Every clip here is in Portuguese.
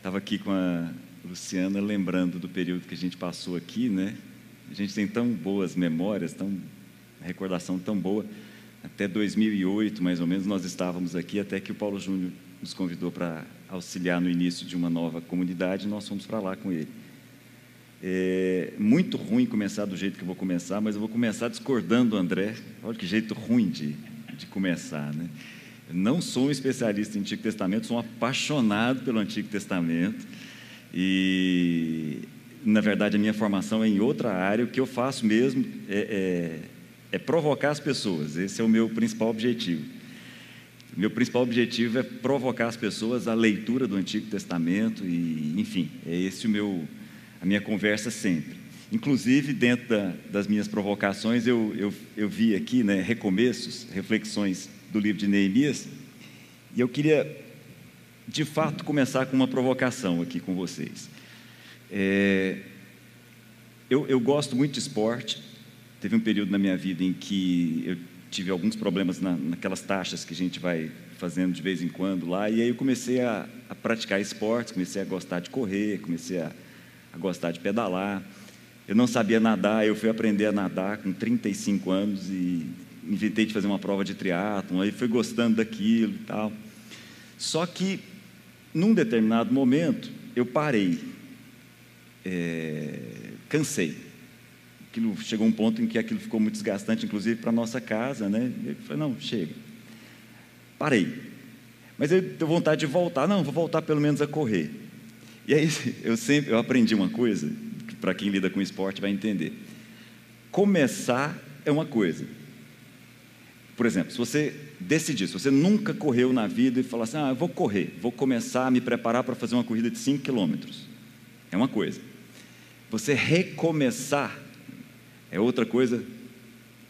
Estava aqui com a Luciana lembrando do período que a gente passou aqui, né? A gente tem tão boas memórias, tão recordação tão boa. Até 2008, mais ou menos, nós estávamos aqui até que o Paulo Júnior nos convidou para auxiliar no início de uma nova comunidade, e nós fomos para lá com ele. É muito ruim começar do jeito que eu vou começar, mas eu vou começar discordando do André. Olha que jeito ruim de, de começar, né? Não sou um especialista em Antigo Testamento, sou um apaixonado pelo Antigo Testamento. E, na verdade, a minha formação é em outra área. O que eu faço mesmo é, é, é provocar as pessoas. Esse é o meu principal objetivo. Meu principal objetivo é provocar as pessoas à leitura do Antigo Testamento e, enfim, é esse o meu a minha conversa sempre. Inclusive, dentro da, das minhas provocações, eu, eu, eu vi aqui né, recomeços, reflexões do livro de Neemias, e eu queria, de fato, começar com uma provocação aqui com vocês. É, eu, eu gosto muito de esporte, teve um período na minha vida em que eu tive alguns problemas na, naquelas taxas que a gente vai fazendo de vez em quando lá, e aí eu comecei a, a praticar esportes, comecei a gostar de correr, comecei a a gostar de pedalar. Eu não sabia nadar, eu fui aprender a nadar com 35 anos e inventei de fazer uma prova de triatlon, aí fui gostando daquilo e tal. Só que, num determinado momento, eu parei, é, cansei. Aquilo, chegou um ponto em que aquilo ficou muito desgastante, inclusive para a nossa casa, né? Eu falei, não, chega. Parei. Mas eu tenho vontade de voltar. Não, vou voltar pelo menos a correr. E aí eu sempre eu aprendi uma coisa que para quem lida com esporte vai entender. Começar é uma coisa. Por exemplo, se você decidir, se você nunca correu na vida e falar assim, ah, eu vou correr, vou começar a me preparar para fazer uma corrida de 5 quilômetros, é uma coisa. Você recomeçar é outra coisa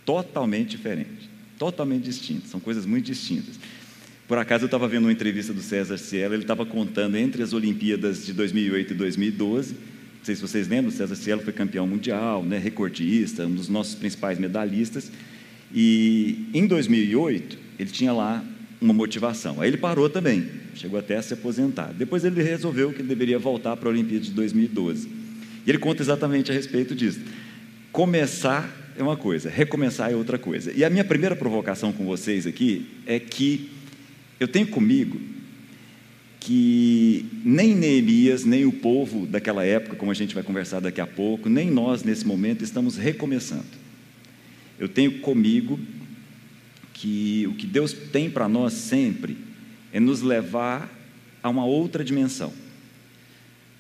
totalmente diferente, totalmente distinta, são coisas muito distintas. Por acaso eu estava vendo uma entrevista do César Cielo, ele estava contando entre as Olimpíadas de 2008 e 2012. Não sei se vocês lembram, o César Cielo foi campeão mundial, né, recordista, um dos nossos principais medalhistas. E em 2008 ele tinha lá uma motivação. Aí ele parou também, chegou até a se aposentar. Depois ele resolveu que ele deveria voltar para a Olimpíada de 2012. E ele conta exatamente a respeito disso. Começar é uma coisa, recomeçar é outra coisa. E a minha primeira provocação com vocês aqui é que eu tenho comigo que nem Neemias, nem o povo daquela época, como a gente vai conversar daqui a pouco, nem nós nesse momento estamos recomeçando. Eu tenho comigo que o que Deus tem para nós sempre é nos levar a uma outra dimensão.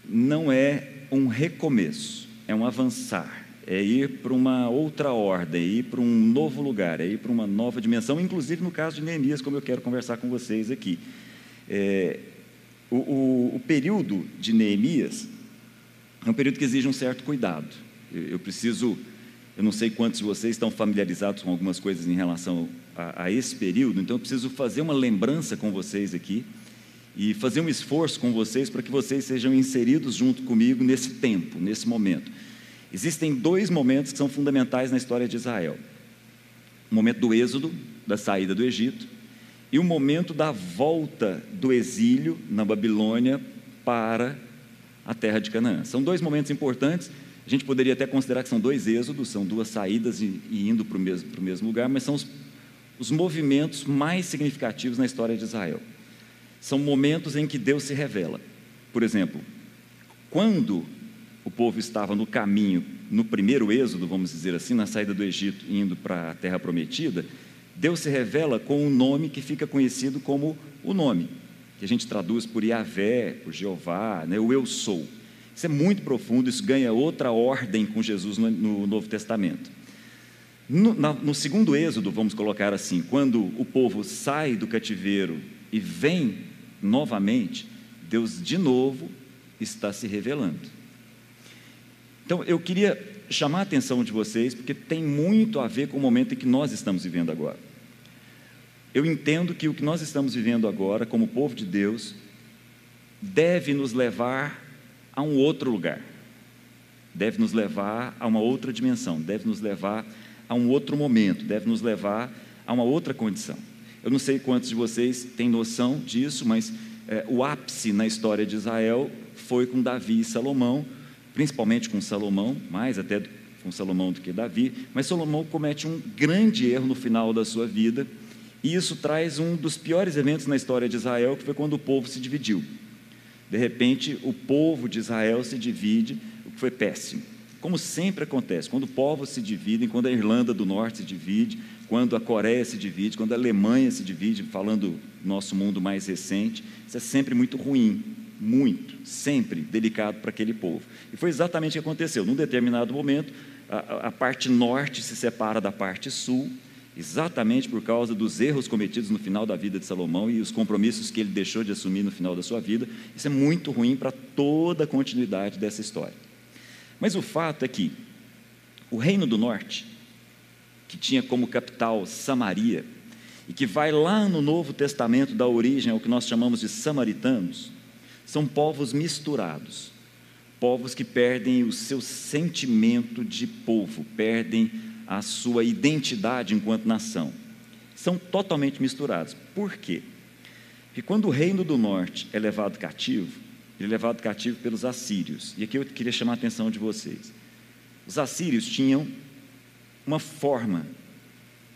Não é um recomeço, é um avançar, é ir para uma outra ordem, é ir para um novo lugar, é ir para uma nova dimensão, inclusive no caso de Neemias, como eu quero conversar com vocês aqui. É, o, o, o, período de Neemias é um período que exige um certo cuidado. Eu, eu, preciso, eu não sei quantos de vocês estão familiarizados com algumas coisas em relação a, a esse período, então eu preciso fazer uma lembrança com vocês aqui e fazer um esforço com vocês para que vocês sejam inseridos junto comigo nesse tempo, nesse momento. Existem dois momentos que são fundamentais na história de Israel: o momento do êxodo, da saída do Egito, e o momento da volta do exílio na Babilônia para a terra de Canaã. São dois momentos importantes. A gente poderia até considerar que são dois êxodos, são duas saídas e, e indo para o mesmo, mesmo lugar, mas são os, os movimentos mais significativos na história de Israel. São momentos em que Deus se revela. Por exemplo, quando o povo estava no caminho, no primeiro êxodo, vamos dizer assim, na saída do Egito, indo para a terra prometida, Deus se revela com um nome que fica conhecido como o nome, que a gente traduz por Yahvé, por Jeová, né, o Eu Sou. Isso é muito profundo, isso ganha outra ordem com Jesus no, no Novo Testamento. No, na, no segundo êxodo, vamos colocar assim, quando o povo sai do cativeiro e vem novamente, Deus de novo está se revelando. Então, eu queria chamar a atenção de vocês, porque tem muito a ver com o momento em que nós estamos vivendo agora. Eu entendo que o que nós estamos vivendo agora, como povo de Deus, deve nos levar a um outro lugar, deve nos levar a uma outra dimensão, deve nos levar a um outro momento, deve nos levar a uma outra condição. Eu não sei quantos de vocês têm noção disso, mas é, o ápice na história de Israel foi com Davi e Salomão, principalmente com Salomão, mais até com Salomão do que Davi, mas Salomão comete um grande erro no final da sua vida, e isso traz um dos piores eventos na história de Israel, que foi quando o povo se dividiu. De repente, o povo de Israel se divide, o que foi péssimo. Como sempre acontece, quando povos se dividem, quando a Irlanda do Norte se divide, quando a Coreia se divide, quando a Alemanha se divide, falando do nosso mundo mais recente, isso é sempre muito ruim, muito, sempre delicado para aquele povo. E foi exatamente o que aconteceu. Num determinado momento, a, a parte norte se separa da parte sul, exatamente por causa dos erros cometidos no final da vida de Salomão e os compromissos que ele deixou de assumir no final da sua vida. Isso é muito ruim para toda a continuidade dessa história. Mas o fato é que o Reino do Norte, que tinha como capital Samaria, e que vai lá no Novo Testamento da origem ao que nós chamamos de samaritanos, são povos misturados, povos que perdem o seu sentimento de povo, perdem a sua identidade enquanto nação. São totalmente misturados. Por quê? Porque quando o reino do norte é levado cativo, ele é levado cativo pelos assírios. E aqui eu queria chamar a atenção de vocês. Os assírios tinham uma forma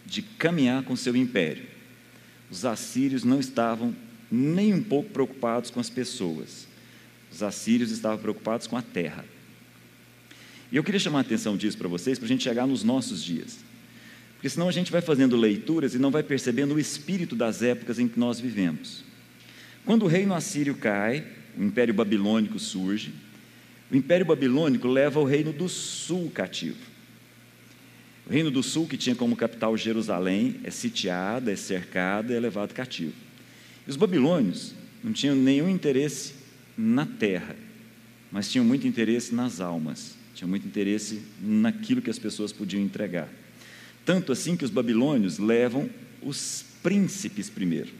de caminhar com seu império. Os assírios não estavam nem um pouco preocupados com as pessoas. Os assírios estavam preocupados com a terra. E eu queria chamar a atenção disso para vocês, para a gente chegar nos nossos dias. Porque senão a gente vai fazendo leituras e não vai percebendo o espírito das épocas em que nós vivemos. Quando o reino assírio cai, o Império Babilônico surge. O Império Babilônico leva o Reino do Sul cativo. O Reino do Sul, que tinha como capital Jerusalém, é sitiada, é cercada, é levado cativo. E os babilônios não tinham nenhum interesse na terra, mas tinham muito interesse nas almas, tinham muito interesse naquilo que as pessoas podiam entregar. Tanto assim que os babilônios levam os príncipes primeiro.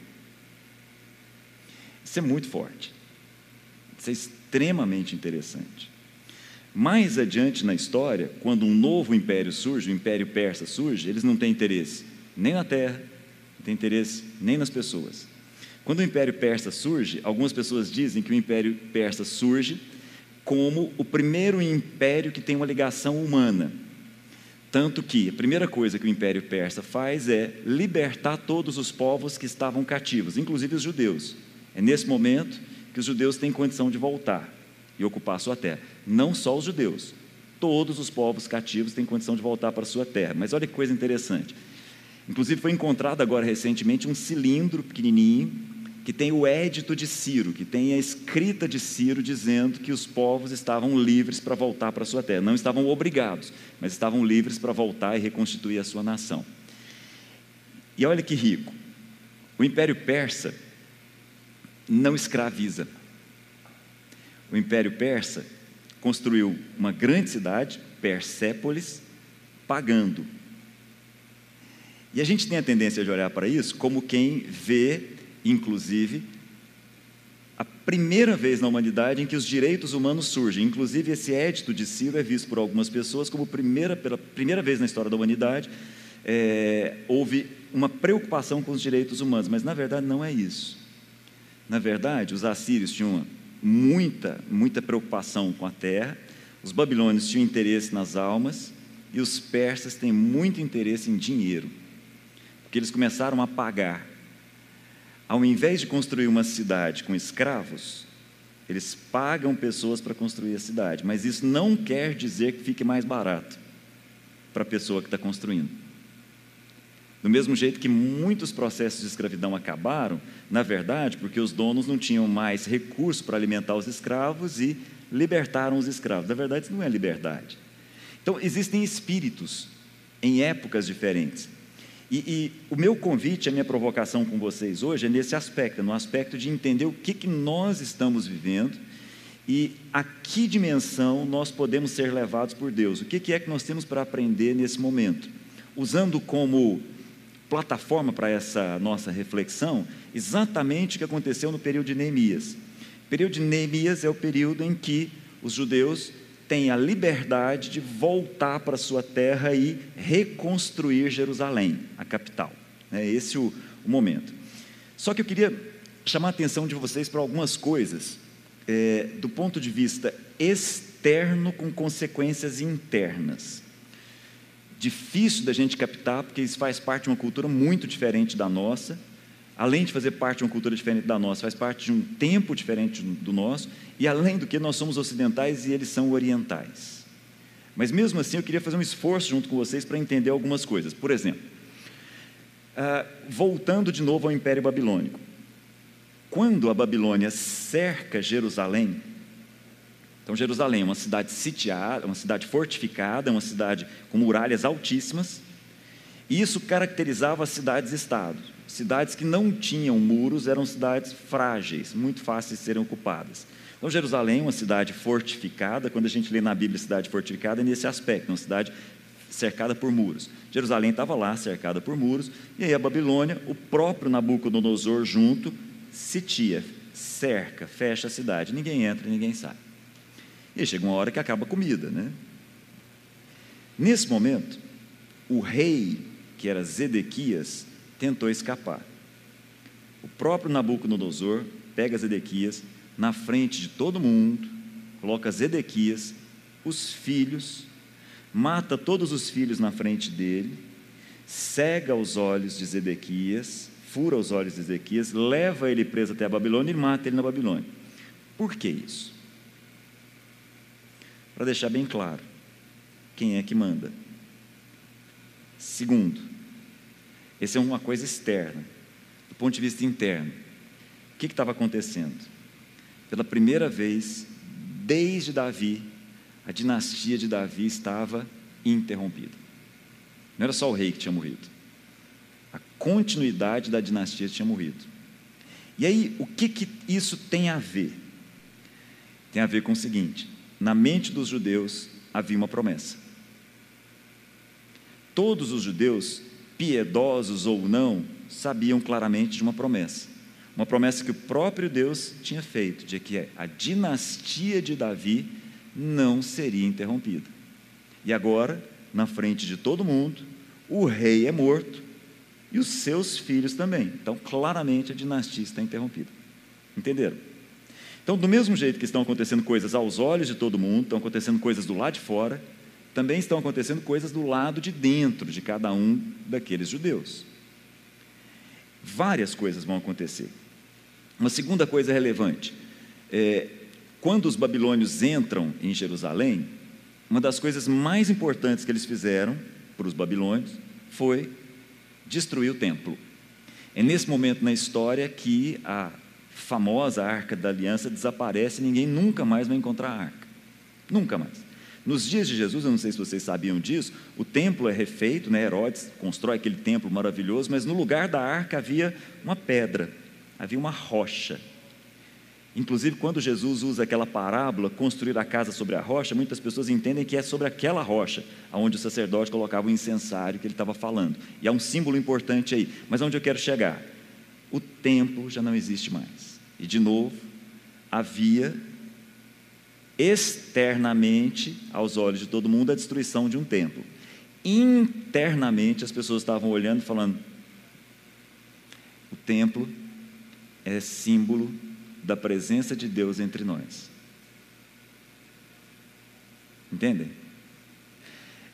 Isso é muito forte. Isso é extremamente interessante. Mais adiante na história, quando um novo império surge, o Império Persa surge, eles não têm interesse nem na terra, não têm interesse nem nas pessoas. Quando o Império Persa surge, algumas pessoas dizem que o Império Persa surge como o primeiro império que tem uma ligação humana. Tanto que a primeira coisa que o Império Persa faz é libertar todos os povos que estavam cativos, inclusive os judeus. É nesse momento que os judeus têm condição de voltar e ocupar a sua terra. Não só os judeus, todos os povos cativos têm condição de voltar para a sua terra. Mas olha que coisa interessante. Inclusive foi encontrado agora recentemente um cilindro pequenininho que tem o édito de Ciro, que tem a escrita de Ciro dizendo que os povos estavam livres para voltar para a sua terra. Não estavam obrigados, mas estavam livres para voltar e reconstituir a sua nação. E olha que rico. O Império Persa não escraviza. O Império Persa construiu uma grande cidade, Persépolis, pagando. E a gente tem a tendência de olhar para isso como quem vê, inclusive, a primeira vez na humanidade em que os direitos humanos surgem. Inclusive, esse édito de Ciro é visto por algumas pessoas como primeira, pela primeira vez na história da humanidade é, houve uma preocupação com os direitos humanos, mas na verdade não é isso. Na verdade, os assírios tinham muita, muita preocupação com a terra, os babilônios tinham interesse nas almas e os persas têm muito interesse em dinheiro, porque eles começaram a pagar. Ao invés de construir uma cidade com escravos, eles pagam pessoas para construir a cidade, mas isso não quer dizer que fique mais barato para a pessoa que está construindo. Do mesmo jeito que muitos processos de escravidão acabaram, na verdade, porque os donos não tinham mais recursos para alimentar os escravos e libertaram os escravos. Na verdade, isso não é liberdade. Então, existem espíritos em épocas diferentes. E, e, o meu convite, a minha provocação com vocês hoje é nesse aspecto, no aspecto de entender o que, que nós estamos vivendo e a que dimensão nós podemos ser levados por Deus. O que, que é que nós temos para aprender nesse momento? Usando como plataforma para essa nossa reflexão exatamente o que aconteceu no período de Neemias. O período de Neemias é o período em que os judeus têm a liberdade de voltar para sua terra e reconstruir Jerusalém, a capital. É esse o, o momento. Só que eu queria chamar a atenção de vocês para algumas coisas é, do ponto de vista externo com consequências internas. Difícil da gente captar, porque isso faz parte de uma cultura muito diferente da nossa. Além de fazer parte de uma cultura diferente da nossa, faz parte de um tempo diferente do nosso, e além do que nós somos ocidentais e eles são orientais. Mas mesmo assim, eu queria fazer um esforço junto com vocês para entender algumas coisas. Por exemplo, uh, voltando de novo ao Império Babilônico. Quando a Babilônia cerca Jerusalém, então Jerusalém é uma cidade sitiada, uma cidade fortificada, uma cidade com muralhas altíssimas, e isso caracterizava as cidades-estado. Cidades que não tinham muros eram cidades frágeis, muito fáceis de serem ocupadas. Então, Jerusalém é uma cidade fortificada, quando a gente lê na Bíblia cidade fortificada, é nesse aspecto, uma cidade cercada por muros. Jerusalém estava lá, cercada por muros, e aí a Babilônia, o próprio Nabucodonosor junto, sitia, cerca, fecha a cidade. Ninguém entra, ninguém sai. E aí chega uma hora que acaba a comida, né? Nesse momento, o rei, que era Zedequias, tentou escapar. O próprio Nabucodonosor pega Zedequias na frente de todo mundo, coloca Zedequias, os filhos, mata todos os filhos na frente dele, cega os olhos de Zedequias, fura os olhos de Ezequias, leva ele preso até a Babilônia e mata ele na Babilônia. Por que isso? Para deixar bem claro quem é que manda. Segundo, essa é uma coisa externa. Do ponto de vista interno, o que estava acontecendo? Pela primeira vez, desde Davi, a dinastia de Davi estava interrompida. Não era só o rei que tinha morrido continuidade da dinastia tinha morrido. E aí, o que, que isso tem a ver? Tem a ver com o seguinte: na mente dos judeus havia uma promessa. Todos os judeus, piedosos ou não, sabiam claramente de uma promessa. Uma promessa que o próprio Deus tinha feito, de que a dinastia de Davi não seria interrompida. E agora, na frente de todo mundo, o rei é morto e os seus filhos também. Então, claramente, a dinastia está interrompida. Entenderam? Então, do mesmo jeito que estão acontecendo coisas aos olhos de todo mundo, estão acontecendo coisas do lado de fora, também estão acontecendo coisas do lado de dentro de cada um daqueles judeus. Várias coisas vão acontecer. Uma segunda coisa relevante: é, quando os babilônios entram em Jerusalém, uma das coisas mais importantes que eles fizeram para os babilônios foi destruir o templo. É nesse momento na história que a famosa Arca da Aliança desaparece ninguém nunca mais vai encontrar a arca. Nunca mais. Nos dias de Jesus, eu não sei se vocês sabiam disso, o templo é refeito, né? Herodes constrói aquele templo maravilhoso, mas no lugar da arca havia uma pedra, havia uma rocha. Inclusive, quando Jesus usa aquela parábola, construir a casa sobre a rocha, muitas pessoas entendem que é sobre aquela rocha, onde o sacerdote colocava o incensário que ele estava falando. E há um símbolo importante aí. Mas onde eu quero chegar? O templo já não existe mais. E, de novo, havia externamente, aos olhos de todo mundo, a destruição de um templo. Internamente, as pessoas estavam olhando e falando: o templo é símbolo da presença de Deus entre nós. Entendem?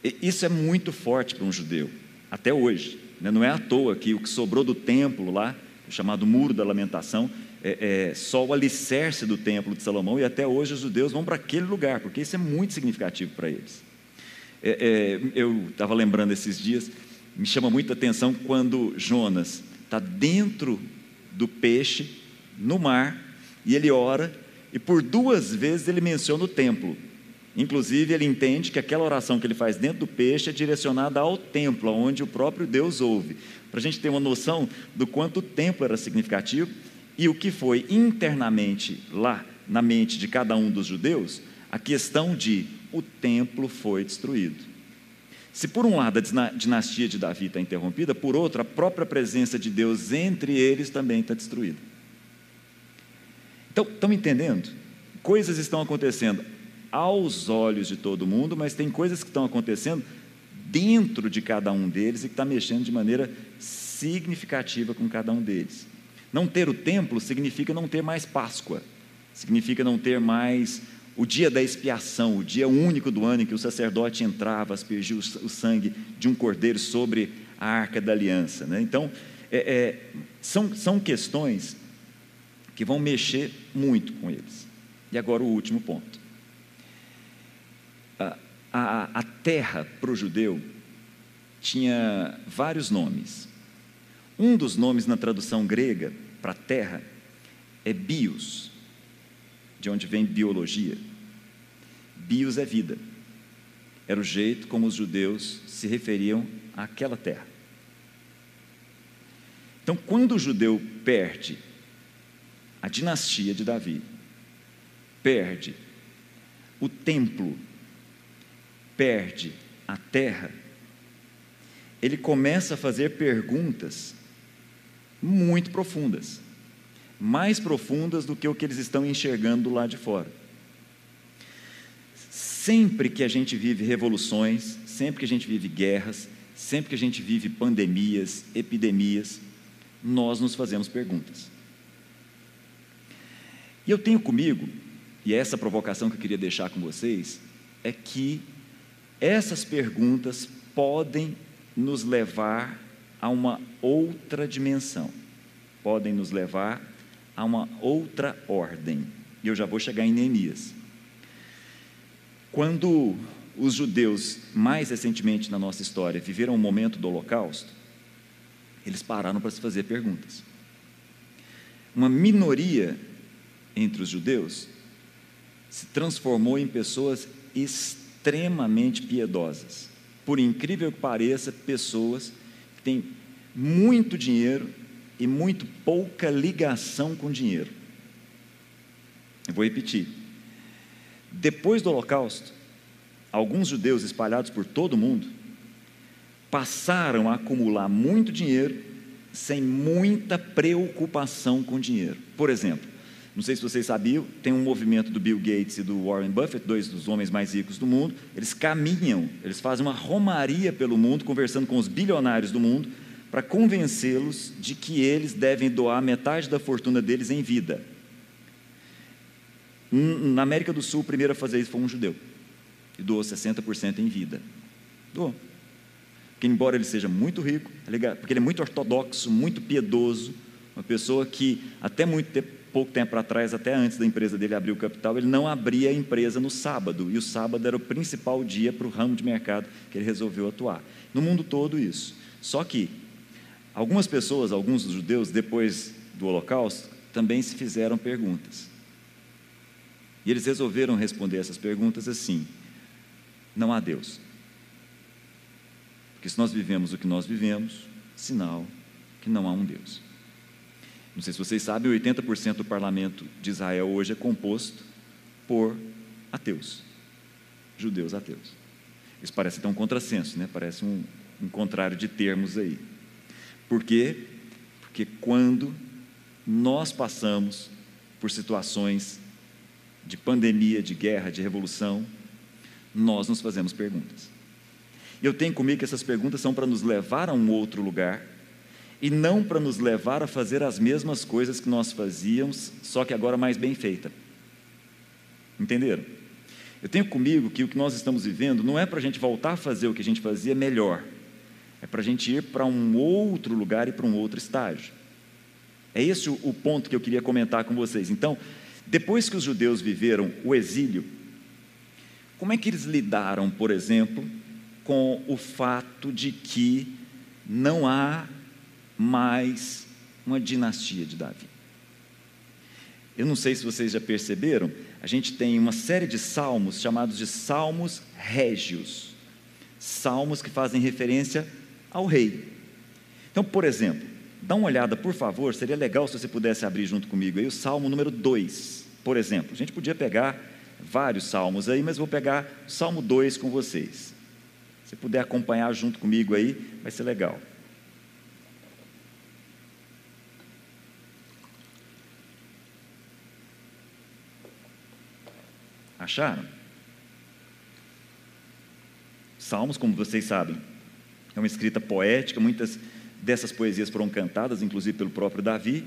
Isso é muito forte para um judeu, até hoje. Né? Não é à toa que o que sobrou do templo lá, chamado Muro da Lamentação, é, é, só o alicerce do templo de Salomão, e até hoje os judeus vão para aquele lugar, porque isso é muito significativo para eles. É, é eu estava lembrando esses dias, me chama muita atenção quando Jonas está dentro do peixe, no mar, e ele ora, e por duas vezes ele menciona o templo. Inclusive, ele entende que aquela oração que ele faz dentro do peixe é direcionada ao templo, onde o próprio Deus ouve. Para a gente ter uma noção do quanto o templo era significativo e o que foi internamente lá na mente de cada um dos judeus, a questão de o templo foi destruído. Se por um lado a dinastia de Davi está interrompida, por outro, a própria presença de Deus entre eles também está destruída. Então, estão entendendo? Coisas estão acontecendo aos olhos de todo mundo, mas tem coisas que estão acontecendo dentro de cada um deles e que está mexendo de maneira significativa com cada um deles. Não ter o templo significa não ter mais Páscoa. Significa não ter mais o dia da expiação, o dia único do ano em que o sacerdote entrava, aspergia o sangue de um cordeiro sobre a arca da aliança. Né? Então, é, é, são, são questões que vão mexer muito com eles. E agora o último ponto. A, a, a terra para o judeu tinha vários nomes. Um dos nomes na tradução grega para terra é bios, de onde vem biologia. Bios é vida. Era o jeito como os judeus se referiam àquela terra. Então, quando o judeu perde a dinastia de Davi, perde o templo, perde a terra, ele começa a fazer perguntas muito profundas, mais profundas do que o que eles estão enxergando lá de fora. Sempre que a gente vive revoluções, sempre que a gente vive guerras, sempre que a gente vive pandemias, epidemias, nós nos fazemos perguntas. E eu tenho comigo, e essa provocação que eu queria deixar com vocês, é que essas perguntas podem nos levar a uma outra dimensão, podem nos levar a uma outra ordem. E eu já vou chegar em Neemias. Quando os judeus, mais recentemente na nossa história, viveram o momento do Holocausto, eles pararam para se fazer perguntas. Uma minoria entre os judeus se transformou em pessoas extremamente piedosas. Por incrível que pareça, pessoas que têm muito dinheiro e muito pouca ligação com dinheiro. Eu vou repetir. Depois do Holocausto, alguns judeus espalhados por todo o mundo passaram a acumular muito dinheiro sem muita preocupação com dinheiro. Por exemplo, não sei se vocês sabiam, tem um movimento do Bill Gates e do Warren Buffett, dois dos homens mais ricos do mundo. Eles caminham, eles fazem uma romaria pelo mundo, conversando com os bilionários do mundo, para convencê-los de que eles devem doar metade da fortuna deles em vida. Na América do Sul, o primeiro a fazer isso foi um judeu, e doou 60% em vida. Doou. Porque, embora ele seja muito rico, tá porque ele é muito ortodoxo, muito piedoso, uma pessoa que até muito tempo pouco tempo atrás, até antes da empresa dele abrir o capital, ele não abria a empresa no sábado, e o sábado era o principal dia para o ramo de mercado que ele resolveu atuar. No mundo todo, isso. Só que algumas pessoas, alguns dos judeus, depois do Holocausto, também se fizeram perguntas. E eles resolveram responder essas perguntas assim: não há Deus. Porque se nós vivemos o que nós vivemos, sinal que não há um Deus. Não sei se vocês sabem, 80% do parlamento de Israel hoje é composto por ateus, judeus ateus. Isso parece até um contrassenso, né? parece um, um contrário de termos aí. Por quê? Porque quando nós passamos por situações de pandemia, de guerra, de revolução, nós nos fazemos perguntas. Eu tenho comigo que essas perguntas são para nos levar a um outro lugar e não para nos levar a fazer as mesmas coisas que nós fazíamos, só que agora mais bem feita. Entenderam? Eu tenho comigo que o que nós estamos vivendo não é para a gente voltar a fazer o que a gente fazia melhor, é para a gente ir para um outro lugar e para um outro estágio. É esse o, ponto que eu queria comentar com vocês. Então, depois que os judeus viveram o exílio, como é que eles lidaram, por exemplo, com o fato de que não há mais uma dinastia de Davi. Eu não sei se vocês já perceberam, a gente tem uma série de salmos chamados de salmos régios, salmos que fazem referência ao rei. Então, por exemplo, dá uma olhada, por favor, seria legal se você pudesse abrir junto comigo aí o salmo número 2, por exemplo. A gente podia pegar vários salmos aí, mas vou pegar o salmo 2 com vocês. Se puder acompanhar junto comigo aí, vai ser legal. Acharam? Salmos, como vocês sabem, é uma escrita poética, muitas dessas poesias foram cantadas, inclusive pelo próprio Davi,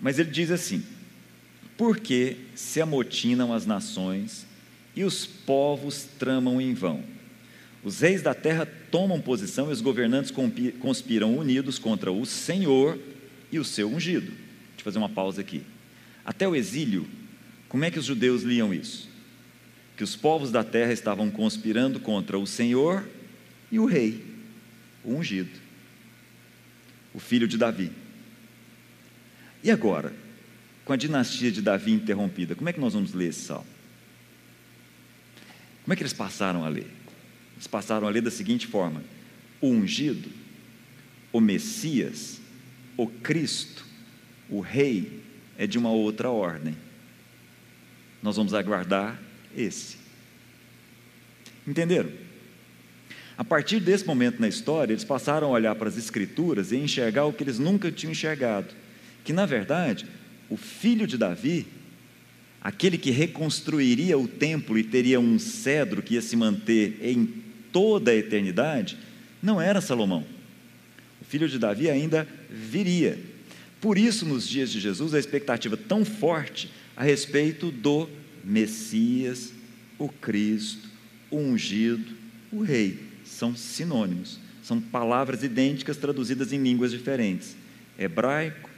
mas ele diz assim: Porque se amotinam as nações e os povos tramam em vão. Os reis da terra tomam posição e os governantes conspiram unidos contra o Senhor e o seu ungido. Deixa eu fazer uma pausa aqui. Até o exílio, como é que os judeus liam isso? Que os povos da terra estavam conspirando contra o Senhor e o rei, o ungido, o filho de Davi. E agora, com a dinastia de Davi interrompida, como é que nós vamos ler esse salmo? Como é que eles passaram a ler? Eles passaram a ler da seguinte forma: o ungido, o Messias, o Cristo, o Rei, é de uma outra ordem. Nós vamos aguardar esse. Entenderam? A partir desse momento na história, eles passaram a olhar para as Escrituras e enxergar o que eles nunca tinham enxergado: que, na verdade, o filho de Davi, aquele que reconstruiria o templo e teria um cedro que ia se manter em toda a eternidade, não era Salomão. O filho de Davi ainda viria. Por isso, nos dias de Jesus, a expectativa tão forte a respeito do Messias, o Cristo, o ungido, o Rei. São sinônimos, são palavras idênticas traduzidas em línguas diferentes: hebraico,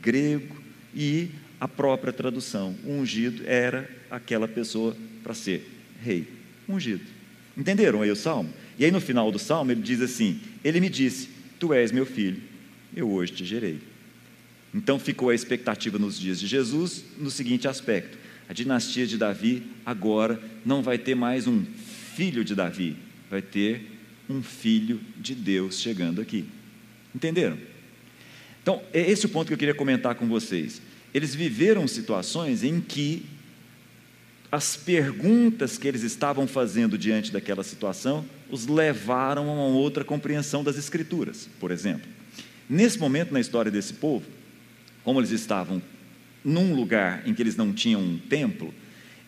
grego e a própria tradução. O ungido era aquela pessoa para ser rei. Ungido. Entenderam aí o salmo? E aí no final do salmo ele diz assim: Ele me disse: Tu és meu filho, eu hoje te gerei. Então ficou a expectativa nos dias de Jesus no seguinte aspecto: a dinastia de Davi agora não vai ter mais um filho de Davi, vai ter um filho de Deus chegando aqui. Entenderam? Então, é esse o ponto que eu queria comentar com vocês. Eles viveram situações em que as perguntas que eles estavam fazendo diante daquela situação os levaram a uma outra compreensão das Escrituras, por exemplo. Nesse momento na história desse povo, como eles estavam num lugar em que eles não tinham um templo,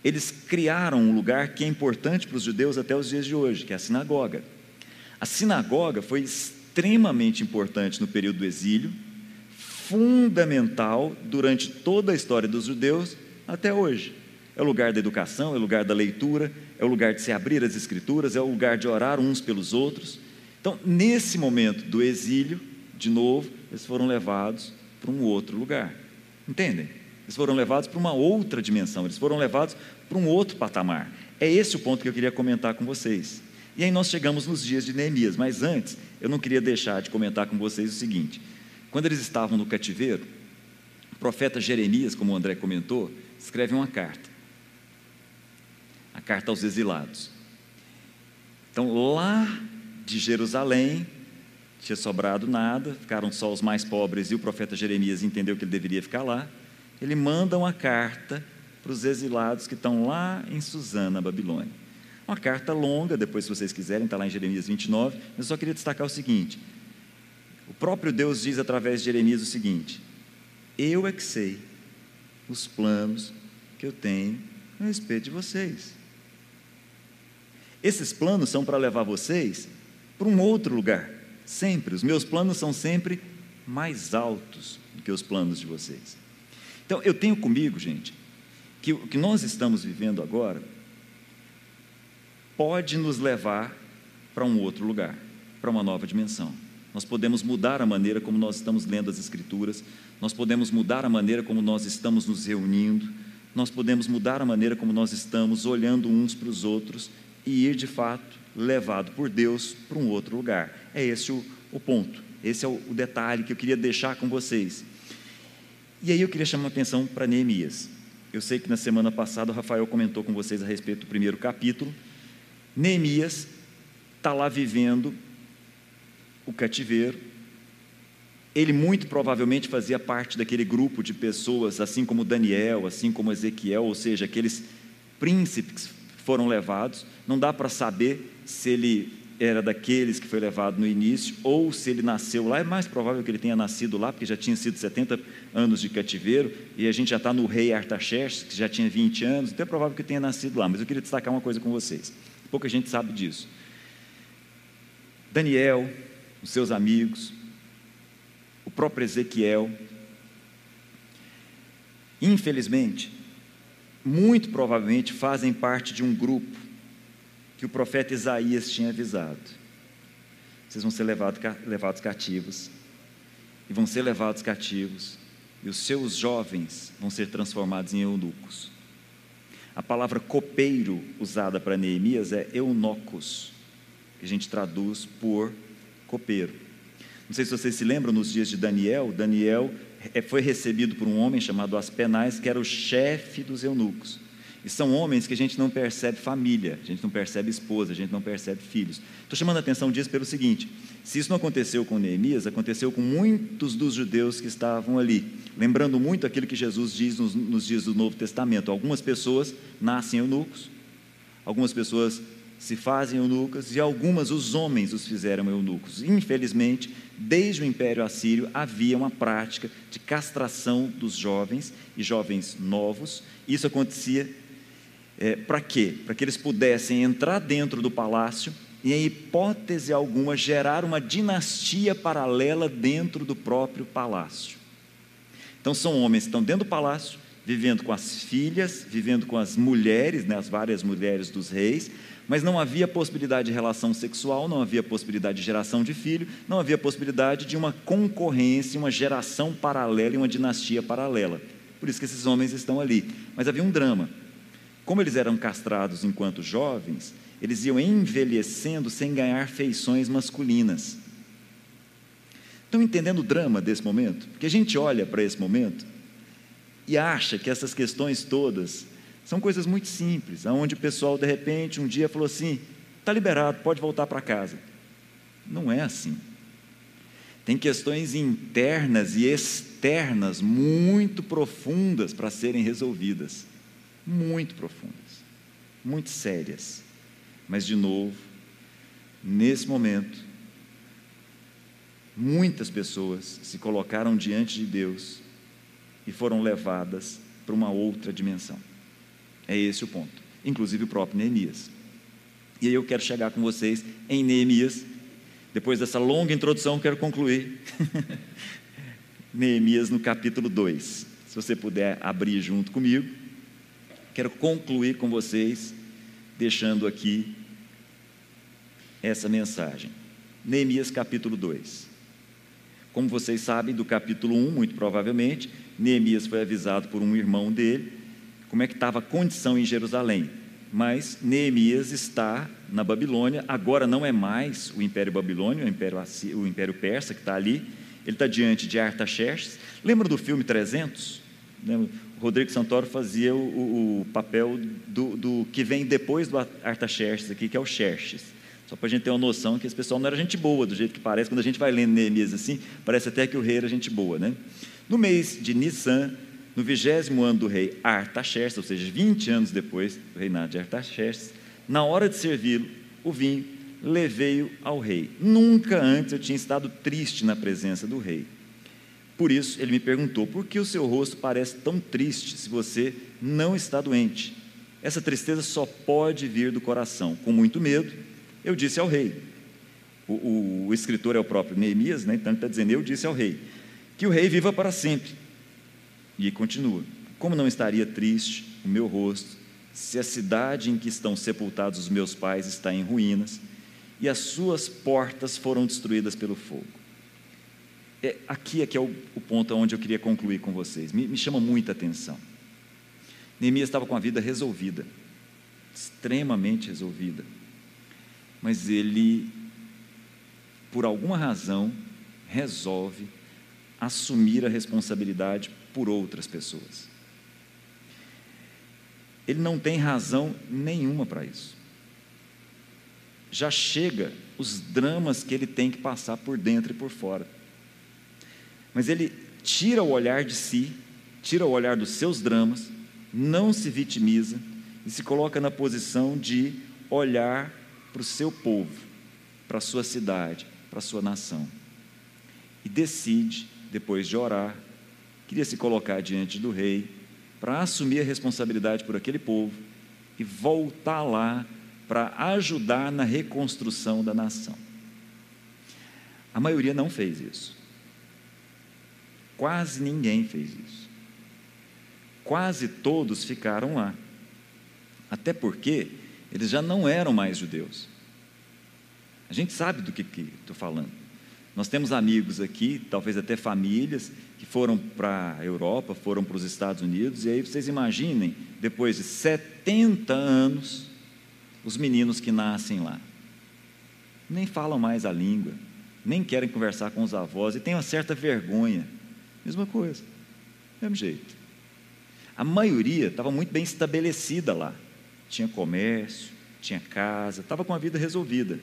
eles criaram um lugar que é importante para os judeus até os dias de hoje, que é a sinagoga. A sinagoga foi extremamente importante no período do exílio, fundamental durante toda a história dos judeus até hoje. É o lugar da educação, é o lugar da leitura, é o lugar de se abrir as escrituras, é o lugar de orar uns pelos outros. Então, nesse momento do exílio, de novo, eles foram levados para um outro lugar. Entendem? Eles foram levados para uma outra dimensão, eles foram levados para um outro patamar. É esse o ponto que eu queria comentar com vocês. E aí nós chegamos nos dias de Neemias, mas antes, eu não queria deixar de comentar com vocês o seguinte: quando eles estavam no cativeiro, o profeta Jeremias, como o André comentou, escreve uma carta a carta aos exilados. Então, lá de Jerusalém, tinha sobrado nada, ficaram só os mais pobres e o profeta Jeremias entendeu que ele deveria ficar lá. Ele manda uma carta para os exilados que estão lá em Suzana, Babilônia. Uma carta longa, depois, se vocês quiserem, está lá em Jeremias 29, mas eu só queria destacar o seguinte: o próprio Deus diz através de Jeremias o seguinte: Eu é que sei os planos que eu tenho a respeito de vocês. Esses planos são para levar vocês para um outro lugar, sempre. Os meus planos são sempre mais altos do que os planos de vocês. Então, eu tenho comigo, gente, que o que nós estamos vivendo agora pode nos levar para um outro lugar, para uma nova dimensão. Nós podemos mudar a maneira como nós estamos lendo as Escrituras, nós podemos mudar a maneira como nós estamos nos reunindo, nós podemos mudar a maneira como nós estamos olhando uns para os outros e ir de fato levado por Deus para um outro lugar. É esse o, o ponto, esse é o, o, detalhe que eu queria deixar com vocês. E aí eu queria chamar a atenção para Neemias. Eu sei que na semana passada o Rafael comentou com vocês a respeito do primeiro capítulo. Neemias está lá vivendo o cativeiro. Ele muito provavelmente fazia parte daquele grupo de pessoas, assim como Daniel, assim como Ezequiel, ou seja, aqueles príncipes foram levados. Não dá para saber se ele era daqueles que foi levado no início ou se ele nasceu lá. É mais provável que ele tenha nascido lá, porque já tinha sido 70 anos de cativeiro e a gente já está no rei Artaxerxes, que já tinha 20 anos. Então é provável que tenha nascido lá. Mas eu queria destacar uma coisa com vocês. Pouca gente sabe disso. Daniel, os seus amigos, o próprio Ezequiel, infelizmente, muito provavelmente fazem parte de um grupo que o profeta Isaías tinha avisado. Vocês vão ser levados, cativos, e vão ser levados cativos, e os seus jovens vão ser transformados em eunucos. A palavra copeiro usada para Neemias é eunucos, que a gente traduz por copeiro. Não sei se vocês se lembram, nos dias de Daniel, Daniel é, foi recebido por um homem chamado Aspenais, que era o chefe dos eunucos. E são homens que a gente não percebe família, a gente não percebe esposa, a gente não percebe filhos. Estou chamando a atenção disso pelo seguinte: se isso não aconteceu com Neemias, aconteceu com muitos dos judeus que estavam ali. Lembrando muito aquilo que Jesus diz nos, nos dias do Novo Testamento: algumas pessoas nascem eunucos, algumas pessoas se fazem eunucas e algumas os homens os fizeram eunucos. Infelizmente, desde o Império Assírio havia uma prática de castração dos jovens e jovens novos. Isso acontecia é, para quê? Para que eles pudessem entrar dentro do palácio e, em hipótese alguma, gerar uma dinastia paralela dentro do próprio palácio. Então, são homens que estão dentro do palácio, vivendo com as filhas, vivendo com as mulheres, né, as várias mulheres dos reis, mas não havia possibilidade de relação sexual, não havia possibilidade de geração de filho, não havia possibilidade de uma concorrência, uma geração paralela e uma dinastia paralela. Por isso que esses homens estão ali. Mas havia um drama. Como eles eram castrados enquanto jovens, eles iam envelhecendo sem ganhar feições masculinas. Estão entendendo o drama desse momento? Porque a gente olha para esse momento e acha que essas questões todas são coisas muito simples, aonde o pessoal de repente um dia falou assim: está liberado, pode voltar para casa. Não é assim. Tem questões internas e externas muito profundas para serem resolvidas, muito profundas, muito sérias. Mas de novo, nesse momento, muitas pessoas se colocaram diante de Deus e foram levadas para uma outra dimensão. É esse o ponto. Inclusive o próprio Neemias. E aí eu quero chegar com vocês em Neemias. Depois dessa longa introdução, quero concluir. Neemias no capítulo 2. Se você puder abrir junto comigo. Quero concluir com vocês, deixando aqui essa mensagem. Neemias capítulo 2. Como vocês sabem, do capítulo 1, muito provavelmente, Neemias foi avisado por um irmão dele como é que estava a condição em Jerusalém. Mas Neemias está na Babilônia, agora não é mais o Império Babilônio, o Império, o Império Persa que está ali, ele está diante de Artaxerxes. Lembra do filme 300? O Rodrigo Santoro fazia o, o papel do, do, que vem depois do Artaxerxes aqui, que é o Xerxes. Só para a gente ter uma noção que esse pessoal não era gente boa, do jeito que parece, quando a gente vai lendo Neemias assim, parece até que o rei era gente boa. Né? No mês de Nissan, no vigésimo ano do rei Artaxerxes, ou seja, 20 anos depois do reinado de Artaxerxes, na hora de servi-lo, o vinho levei-o ao rei. Nunca antes eu tinha estado triste na presença do rei. Por isso ele me perguntou: por que o seu rosto parece tão triste se você não está doente? Essa tristeza só pode vir do coração. Com muito medo, eu disse ao rei. O, o, o escritor é o próprio Neemias, né? então ele está dizendo: Eu disse ao rei, que o rei viva para sempre. E continua: Como não estaria triste o meu rosto se a cidade em que estão sepultados os meus pais está em ruínas e as suas portas foram destruídas pelo fogo? É, aqui é que é o, o, ponto onde eu queria concluir com vocês. Me, me chama muita atenção. Neemias estava com a vida resolvida, extremamente resolvida, mas ele, por alguma razão, resolve assumir a responsabilidade por outras pessoas. Ele não tem razão nenhuma para isso. Já chega os dramas que ele tem que passar por dentro e por fora. Mas ele tira o olhar de si, tira o olhar dos seus dramas, não se vitimiza e se coloca na posição de olhar para o seu povo, para a sua cidade, para a sua nação. E decide, depois de orar, queria se colocar diante do rei para assumir a responsabilidade por aquele povo e voltar lá para ajudar na reconstrução da nação. A maioria não fez isso. Quase ninguém fez isso. quase todos ficaram lá. Até porque eles já não eram mais judeus. A gente sabe do que estou falando. Nós temos amigos aqui, talvez até famílias, que foram para a Europa, foram para os Estados Unidos, e aí vocês imaginem, depois de 70 anos, os meninos que nascem lá. Nem falam mais a língua, nem querem conversar com os avós e têm uma certa vergonha. Mesma coisa, mesmo jeito. A maioria estava muito bem estabelecida lá. Tinha comércio, tinha casa, estava com a vida resolvida.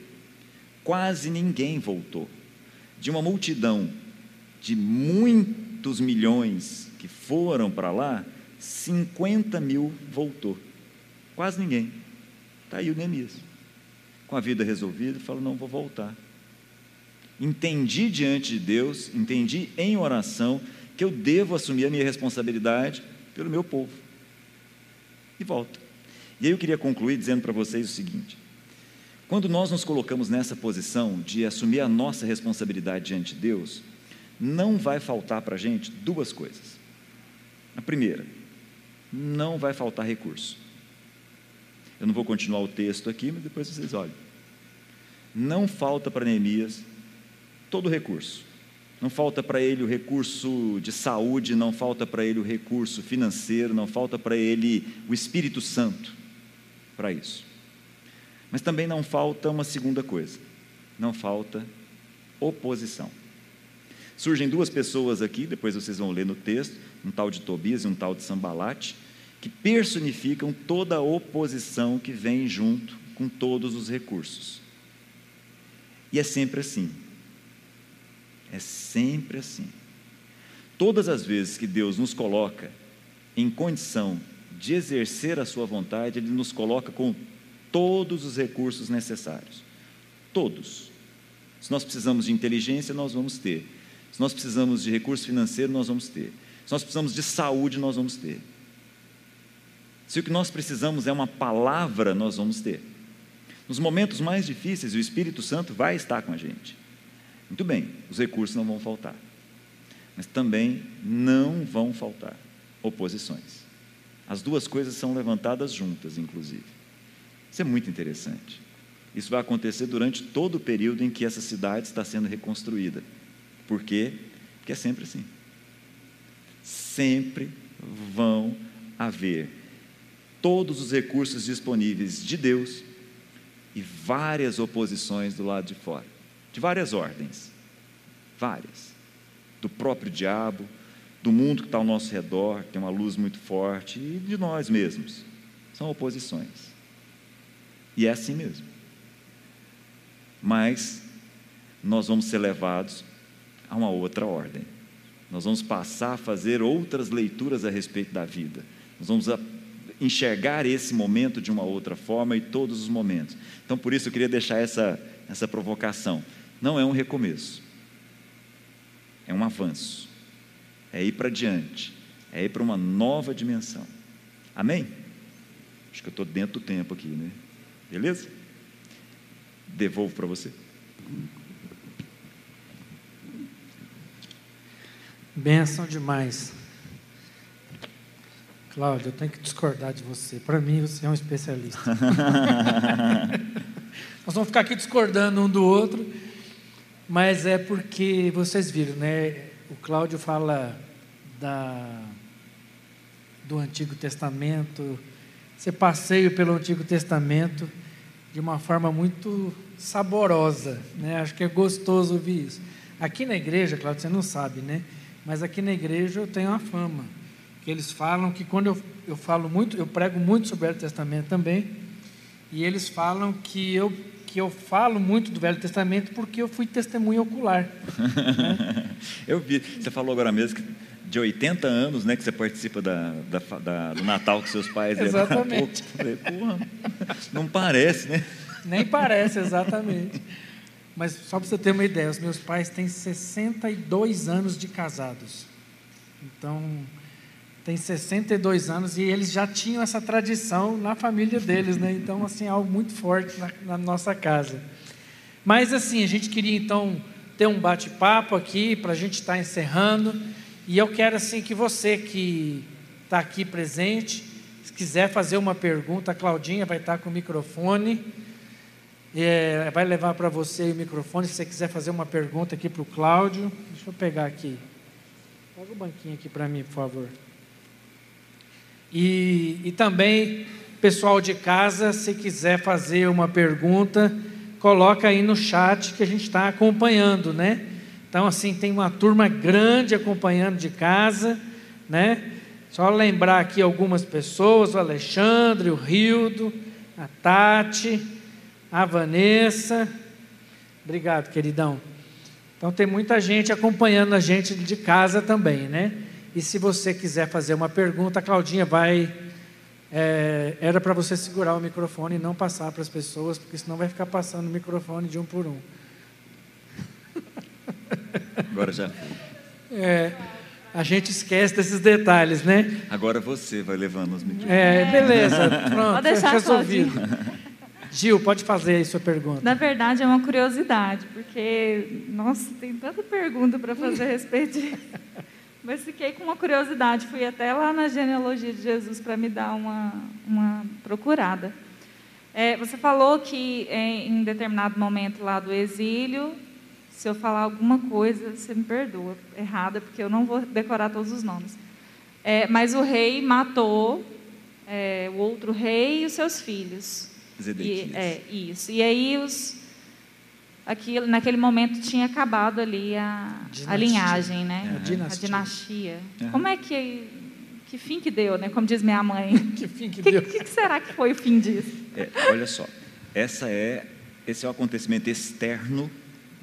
Quase ninguém voltou. De uma multidão de muitos milhões que foram para lá, 50 mil voltou. Quase ninguém. Está aí o Neemias. Com a vida resolvida, fala: não, vou voltar. Entendi diante de Deus, entendi em oração que eu devo assumir a minha responsabilidade pelo meu povo. E volta. E aí eu queria concluir dizendo para vocês o seguinte: quando nós nos colocamos nessa posição de assumir a nossa responsabilidade diante de Deus, não vai faltar para a gente duas coisas. A primeira, não vai faltar recurso. Eu não vou continuar o texto aqui, mas depois vocês olhem. Não falta para Neemias todo o recurso. Não falta para ele o recurso de saúde, não falta para ele o recurso financeiro, não falta para ele o Espírito Santo para isso. Mas também não falta uma segunda coisa: não falta oposição. Surgem duas pessoas aqui, depois vocês vão ler no texto, um tal de Tobias e um tal de Sambalate, que personificam toda a oposição que vem junto com todos os recursos. E é sempre assim. É sempre assim. Todas as vezes que Deus nos coloca em condição de exercer a sua vontade, Ele nos coloca com todos os recursos necessários. Todos. Se nós precisamos de inteligência, nós vamos ter. Se nós precisamos de recurso financeiro, nós vamos ter. Se nós precisamos de saúde, nós vamos ter. Se o que nós precisamos é uma palavra, nós vamos ter. Nos momentos mais difíceis, o Espírito Santo vai estar com a gente. Muito bem, os recursos não vão faltar. Mas também não vão faltar oposições. As duas coisas são levantadas juntas, inclusive. Isso é muito interessante. Isso vai acontecer durante todo o período em que essa cidade está sendo reconstruída. Por quê? Porque é sempre assim. Sempre vão haver todos os recursos disponíveis de Deus e várias oposições do lado de fora, de várias ordens, várias, do próprio diabo, do mundo que está ao nosso redor, que tem uma luz muito forte, e de nós mesmos. São oposições. E é assim mesmo. Mas nós vamos ser levados a uma outra ordem. Nós vamos passar a fazer outras leituras a respeito da vida. Nós vamos enxergar esse momento de uma outra forma e todos os momentos. Então, por isso eu queria deixar essa, essa provocação. Não é um recomeço, é um avanço, é ir para diante, é ir para uma nova dimensão. Amém? Acho que eu estou dentro do tempo aqui, né? Beleza? Devolvo para você. Benção demais. Cláudio, eu tenho que discordar de você. Para mim, você é um especialista. Nós vamos ficar aqui discordando um do outro, mas é porque vocês viram, né? O Cláudio fala da, do Antigo Testamento, você passeia pelo Antigo Testamento de uma forma muito saborosa, né? Acho que é gostoso ouvir isso. Aqui na igreja, Cláudio, você não sabe, né? Mas aqui na igreja eu tenho uma fama eles falam que quando eu, eu falo muito, eu prego muito sobre o Velho Testamento também, e eles falam que eu, que eu falo muito do Velho Testamento porque eu fui testemunha ocular. Né? eu vi, você falou agora mesmo que de 80 anos, né, que você participa da, da, da do Natal com seus pais. Exatamente. Falei, Porra, não parece, né? Nem parece, exatamente. Mas só para você ter uma ideia, os meus pais têm 62 anos de casados. Então, tem 62 anos e eles já tinham essa tradição na família deles, né? Então, assim, é algo muito forte na, na nossa casa. Mas, assim, a gente queria então ter um bate-papo aqui para a gente estar tá encerrando. E eu quero, assim, que você que está aqui presente. Se quiser fazer uma pergunta, a Claudinha vai estar com o microfone. É, vai levar para você o microfone se você quiser fazer uma pergunta aqui para o Cláudio. Deixa eu pegar aqui. Pega o banquinho aqui para mim, por favor. E, e também, pessoal de casa, se quiser fazer uma pergunta, coloca aí no chat que a gente está acompanhando, né? Então, assim, tem uma turma grande acompanhando de casa, né? Só lembrar aqui algumas pessoas: o Alexandre, o Rildo, a Tati, a Vanessa. Obrigado, queridão. Então, tem muita gente acompanhando a gente de casa também, né? E se você quiser fazer uma pergunta, a Claudinha vai. É, era para você segurar o microfone e não passar para as pessoas, porque senão vai ficar passando o microfone de um por um. Agora já. É, a gente esquece desses detalhes, né? Agora você vai levando os microfones. É, beleza. Pronto, deixar resolvido. Gil, pode fazer aí sua pergunta. Na verdade, é uma curiosidade, porque, nossa, tem tanta pergunta para fazer a respeito disso. Mas fiquei com uma curiosidade, fui até lá na genealogia de Jesus para me dar uma, uma procurada. É, você falou que em determinado momento lá do exílio, se eu falar alguma coisa, você me perdoa, errada, porque eu não vou decorar todos os nomes. É, mas o rei matou é, o outro rei e os seus filhos. Zedequias. E, é, isso. E aí os, aqui, naquele momento tinha acabado ali a, a linhagem, né? A dinastia. A dinastia. Uhum. Como é que que fim que deu, né? Como diz minha mãe. que fim que, que deu? O que, que, será que foi o fim disso? É, olha só, essa é esse é o acontecimento externo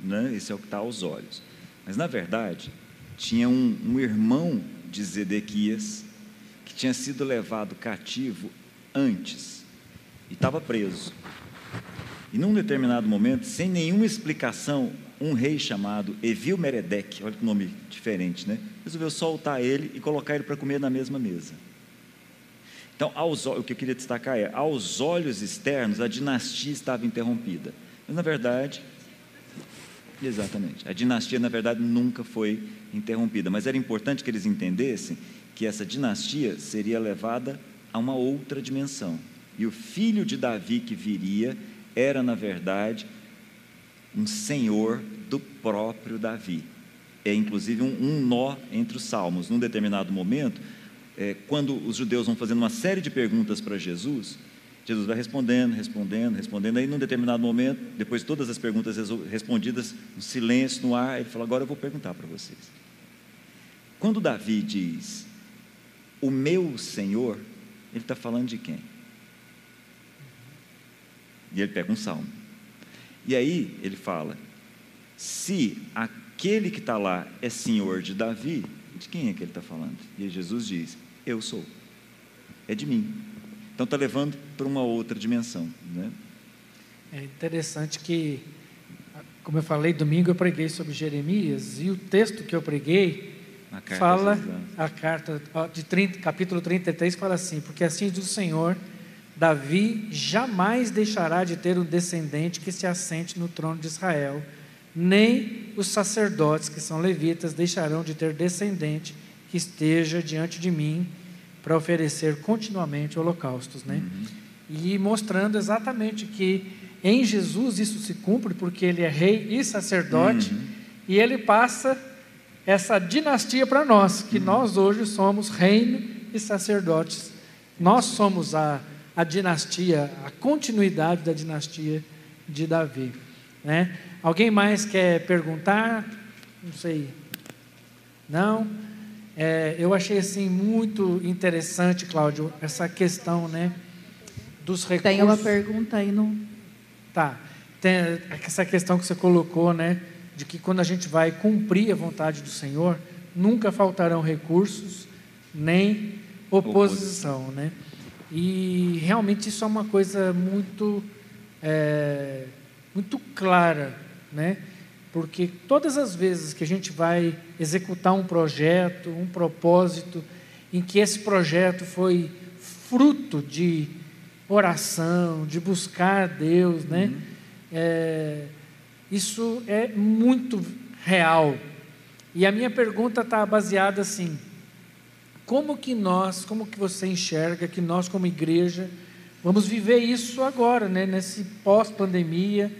né? Esse é o que está aos olhos. Mas, na verdade, tinha um, um irmão de Zedequias que tinha sido levado cativo antes e estava preso. E num determinado momento, sem nenhuma explicação, um rei chamado Evil Meredec, olha que nome diferente, né? Resolveu soltar ele e colocar ele para comer na mesma mesa. Então, aos, o que eu queria destacar é, aos olhos externos, a dinastia estava interrompida. Mas, na verdade, Exatamente. A dinastia, na verdade, nunca foi interrompida, mas era importante que eles entendessem que essa dinastia seria levada a uma outra dimensão. E o filho de Davi que viria era, na verdade, um senhor do próprio Davi. É inclusive um, um nó entre os salmos. Num determinado momento, é, quando os judeus vão fazendo uma série de perguntas para Jesus, Jesus vai respondendo, respondendo, respondendo. Aí, num determinado momento, depois de todas as perguntas respondidas, um silêncio no ar, ele fala: Agora eu vou perguntar para vocês. Quando Davi diz, o meu Senhor, ele está falando de quem? E ele pega um salmo. E aí ele fala: se aquele que está lá é senhor de Davi, de quem é que ele está falando? E Jesus diz: Eu sou. É de mim. Então está levando para uma outra dimensão. Né? É interessante que, como eu falei, domingo eu preguei sobre Jeremias e o texto que eu preguei a fala, a carta de 30, capítulo 33 fala assim: Porque assim diz o Senhor, Davi jamais deixará de ter um descendente que se assente no trono de Israel, nem os sacerdotes que são levitas deixarão de ter descendente que esteja diante de mim para oferecer continuamente holocaustos, né? Uhum. E mostrando exatamente que em Jesus isso se cumpre, porque ele é rei e sacerdote, uhum. e ele passa essa dinastia para nós, que uhum. nós hoje somos reino e sacerdotes. Nós somos a, a dinastia, a continuidade da dinastia de Davi. Né? Alguém mais quer perguntar? Não sei. Não? É, eu achei assim muito interessante, Cláudio, essa questão, né, dos recursos. Tem uma pergunta aí no. Tá. Tem essa questão que você colocou, né, de que quando a gente vai cumprir a vontade do Senhor, nunca faltarão recursos nem oposição, né? E realmente isso é uma coisa muito é, muito clara, né? porque todas as vezes que a gente vai executar um projeto, um propósito, em que esse projeto foi fruto de oração, de buscar Deus, né? Uhum. É, isso é muito real. E a minha pergunta está baseada assim: Como que nós, como que você enxerga que nós como igreja vamos viver isso agora, né? Nesse pós-pandemia.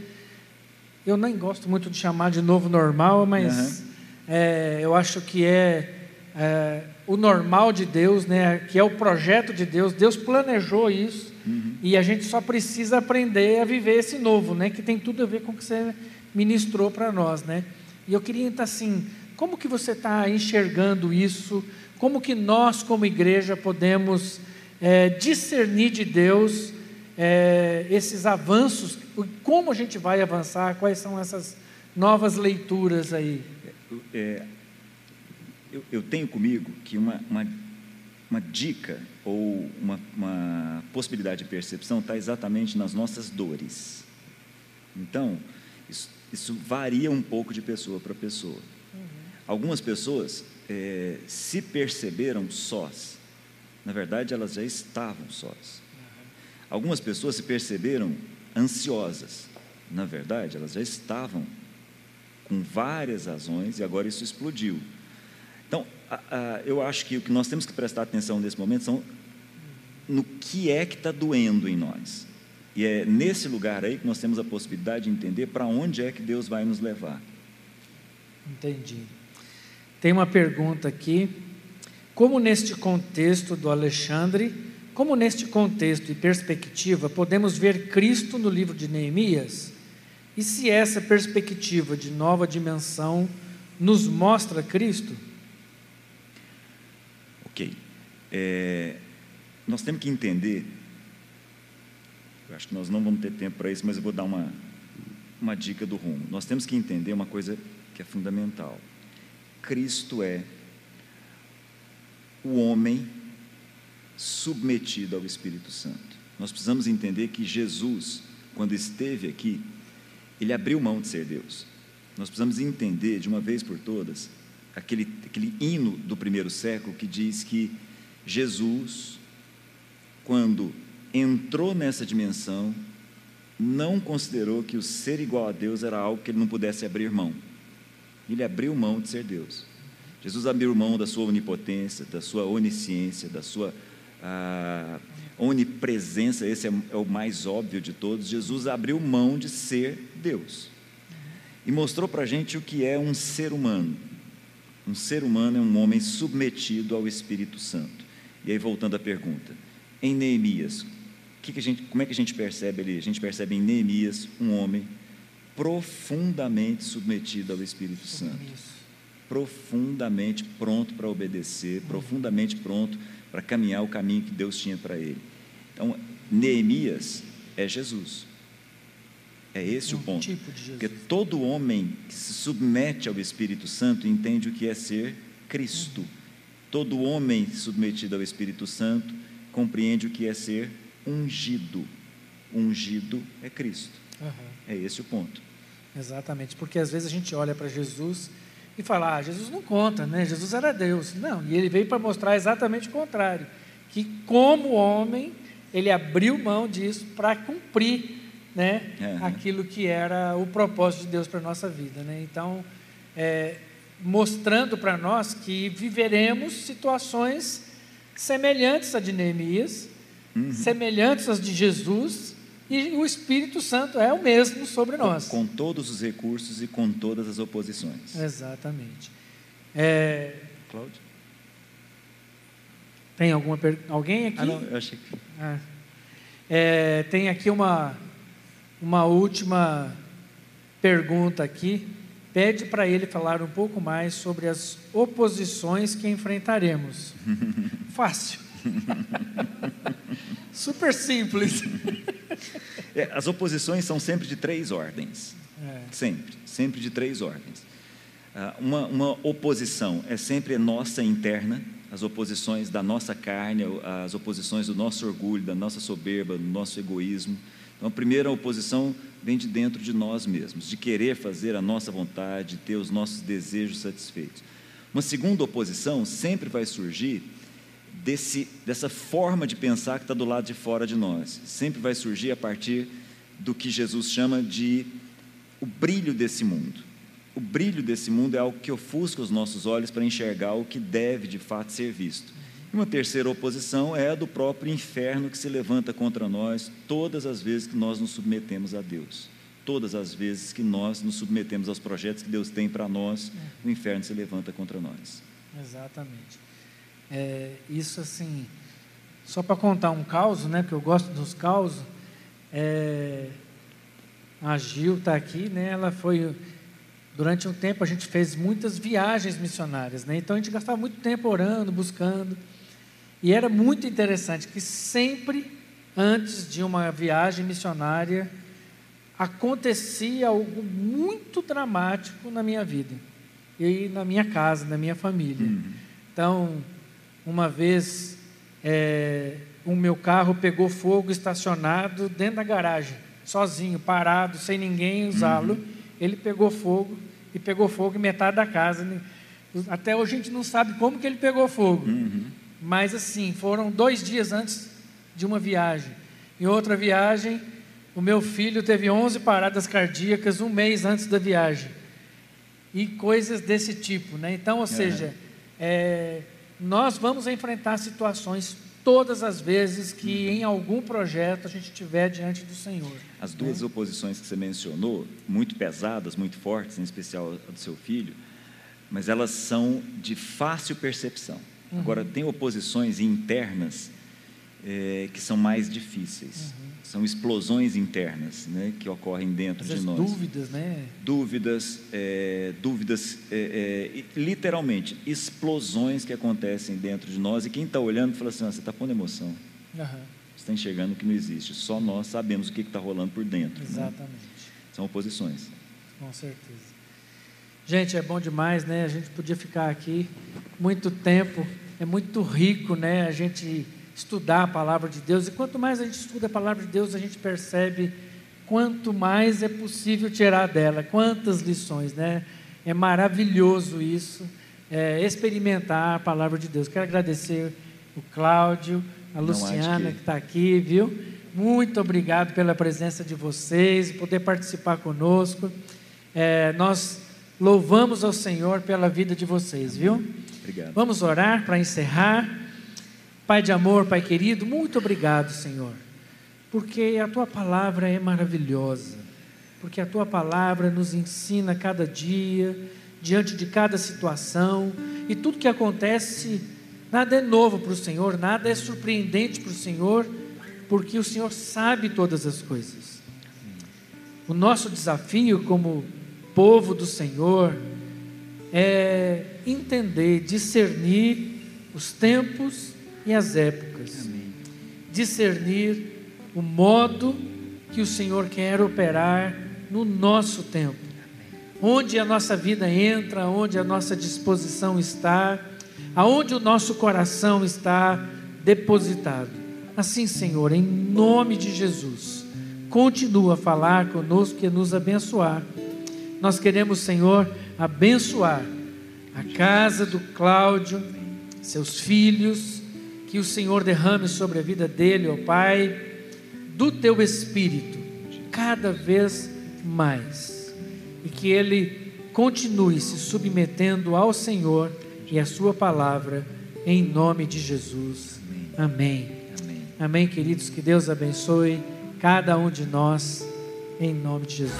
Eu nem gosto muito de chamar de novo normal, mas uhum. é, eu acho que é, é, o normal de Deus, né? Que é o projeto de Deus. Deus planejou isso uhum. e a gente só precisa aprender a viver esse novo, né? Que tem tudo a ver com o que você ministrou para nós, né? E eu queria então assim, como que você está enxergando isso? Como que nós, como igreja, podemos é, discernir de Deus é, esses avanços? Como a gente vai avançar? Quais são essas novas leituras aí? É, eu, eu, tenho comigo que uma, uma, uma dica ou uma, uma possibilidade de percepção está exatamente nas nossas dores. Então, isso, isso varia um pouco de pessoa para pessoa. Uhum. Algumas pessoas é, se perceberam sós. Na verdade, elas já estavam sós. Algumas pessoas se perceberam ansiosas. Na verdade, elas já estavam com várias razões e agora isso explodiu. Então, a, a, eu acho que o que nós temos que prestar atenção nesse momento são no que é que está doendo em nós. E é nesse lugar aí que nós temos a possibilidade de entender para onde é que Deus vai nos levar. Entendi. Tem uma pergunta aqui. Como neste contexto do Alexandre, como neste contexto e perspectiva, podemos ver Cristo no livro de Neemias? E se essa perspectiva de nova dimensão nos mostra Cristo? Ok. É, nós temos que entender eu acho que nós não vamos ter tempo para isso, mas eu vou dar uma, uma dica do rumo. Nós temos que entender uma coisa que é fundamental. Cristo é o homem submetido ao Espírito Santo. Nós precisamos entender que Jesus, quando esteve aqui, ele abriu mão de ser Deus. Nós precisamos entender de uma vez por todas aquele, aquele hino do primeiro século que diz que Jesus, quando entrou nessa dimensão, não considerou que o ser igual a Deus era algo que ele não pudesse abrir mão. Ele abriu mão de ser Deus. Jesus abriu mão da sua onipotência, da sua onisciência, da sua ah, onipresença, esse é, é o mais óbvio de todos. Jesus abriu mão de ser Deus. E mostrou para a gente o que é um ser humano. Um ser humano é um homem submetido ao Espírito Santo. E aí, voltando à pergunta, em Neemias, que que gente, como é que a gente percebe ali? A gente percebe em Neemias um homem profundamente submetido ao Espírito Santo. Profundamente pronto para obedecer, profundamente pronto para caminhar o caminho que Deus tinha para ele. Então, Neemias é Jesus. É esse um o ponto. Tipo Porque todo homem que se submete ao Espírito Santo entende o que é ser Cristo. Uhum. Todo homem submetido ao Espírito Santo compreende o que é ser ungido. Ungido é Cristo. Uhum. É esse o ponto. Exatamente, porque às vezes a gente olha para Jesus e fala: ah, Jesus não conta, né? Jesus era Deus. Não, e ele veio para mostrar exatamente o contrário: que como homem, ele abriu mão disso para cumprir né, uhum. aquilo que era o propósito de Deus para a nossa vida. Né? Então, é, mostrando para nós que viveremos situações semelhantes a de Neemias, uhum. semelhantes às de Jesus, e o Espírito Santo é o mesmo sobre nós. Com, com todos os recursos e com todas as oposições. Exatamente. É... Cláudio? Tem alguma pergunta? Alguém aqui? Ah, não, eu achei que. Ah. É, tem aqui uma, uma última pergunta aqui. Pede para ele falar um pouco mais sobre as oposições que enfrentaremos. Fácil. Super simples. É, as oposições são sempre de três ordens. É. Sempre, sempre de três ordens. Ah, uma, uma oposição é sempre nossa interna, as oposições da nossa carne, as oposições do nosso orgulho, da nossa soberba, do nosso egoísmo. Então, a primeira oposição vem de dentro de nós mesmos, de querer fazer a nossa vontade, de ter os nossos desejos satisfeitos. Uma segunda oposição sempre vai surgir desse, dessa forma de pensar que está do lado de fora de nós. Sempre vai surgir a partir do que Jesus chama de o brilho desse mundo. O brilho desse mundo é algo que ofusca os nossos olhos para enxergar o que deve de fato ser visto. Uma terceira oposição é a do próprio inferno que se levanta contra nós todas as vezes que nós nos submetemos a Deus. Todas as vezes que nós nos submetemos aos projetos que Deus tem para nós, o inferno se levanta contra nós. Exatamente. É, isso assim, só para contar um caos, né? Que eu gosto dos causos. É, a Gil está aqui, né? Ela foi durante um tempo a gente fez muitas viagens missionárias, né? Então a gente gastava muito tempo orando, buscando. E era muito interessante que sempre antes de uma viagem missionária acontecia algo muito dramático na minha vida e na minha casa, na minha família. Uhum. Então, uma vez é, o meu carro pegou fogo estacionado dentro da garagem, sozinho, parado, sem ninguém usá-lo. Uhum. Ele pegou fogo e pegou fogo em metade da casa. Até hoje a gente não sabe como que ele pegou fogo. Uhum. Mas assim, foram dois dias antes de uma viagem. Em outra viagem, o meu filho teve 11 paradas cardíacas um mês antes da viagem. E coisas desse tipo, né? Então, ou é. seja, é, nós vamos enfrentar situações todas as vezes que em algum projeto a gente estiver diante do Senhor. As duas né? oposições que você mencionou, muito pesadas, muito fortes, em especial a do seu filho, mas elas são de fácil percepção. Uhum. Agora, tem oposições internas é, que são mais difíceis. Uhum. São explosões internas né, que ocorrem dentro de nós. Dúvidas, né? Dúvidas, é, dúvidas, é, literalmente, explosões que acontecem dentro de nós. E quem está olhando fala assim: ah, você está pondo emoção. Uhum. Você está enxergando o que não existe. Só nós sabemos o que está rolando por dentro. Né? Exatamente. Né? São oposições. Com certeza. Gente, é bom demais, né? A gente podia ficar aqui muito tempo. É muito rico, né? A gente estudar a palavra de Deus. E quanto mais a gente estuda a palavra de Deus, a gente percebe quanto mais é possível tirar dela. Quantas lições, né? É maravilhoso isso, é, experimentar a palavra de Deus. Quero agradecer o Cláudio, a Luciana que, está aqui, viu? Muito obrigado pela presença de vocês poder participar conosco. É, nós Louvamos ao Senhor pela vida de vocês, viu? Obrigado. Vamos orar para encerrar. Pai de amor, Pai querido, muito obrigado, Senhor, porque a tua palavra é maravilhosa, porque a tua palavra nos ensina cada dia, diante de cada situação, e tudo que acontece, nada é novo para o Senhor, nada é surpreendente para o Senhor, porque o Senhor sabe todas as coisas. O nosso desafio como povo do Senhor é entender, discernir os tempos e as épocas, Amém. discernir o modo que o Senhor quer operar no nosso tempo, Amém. onde a nossa vida entra, onde a nossa disposição está, aonde o nosso coração está depositado. Assim, Senhor, em nome de Jesus, continua a falar conosco e nos abençoar nós queremos, Senhor, abençoar a casa do Cláudio, seus filhos, que o Senhor derrame sobre a vida dele, ó Pai, do teu espírito, cada vez mais, e que ele continue se submetendo ao Senhor e à Sua palavra, em nome de Jesus. Amém. Amém, Amém queridos, que Deus abençoe cada um de nós, em nome de Jesus.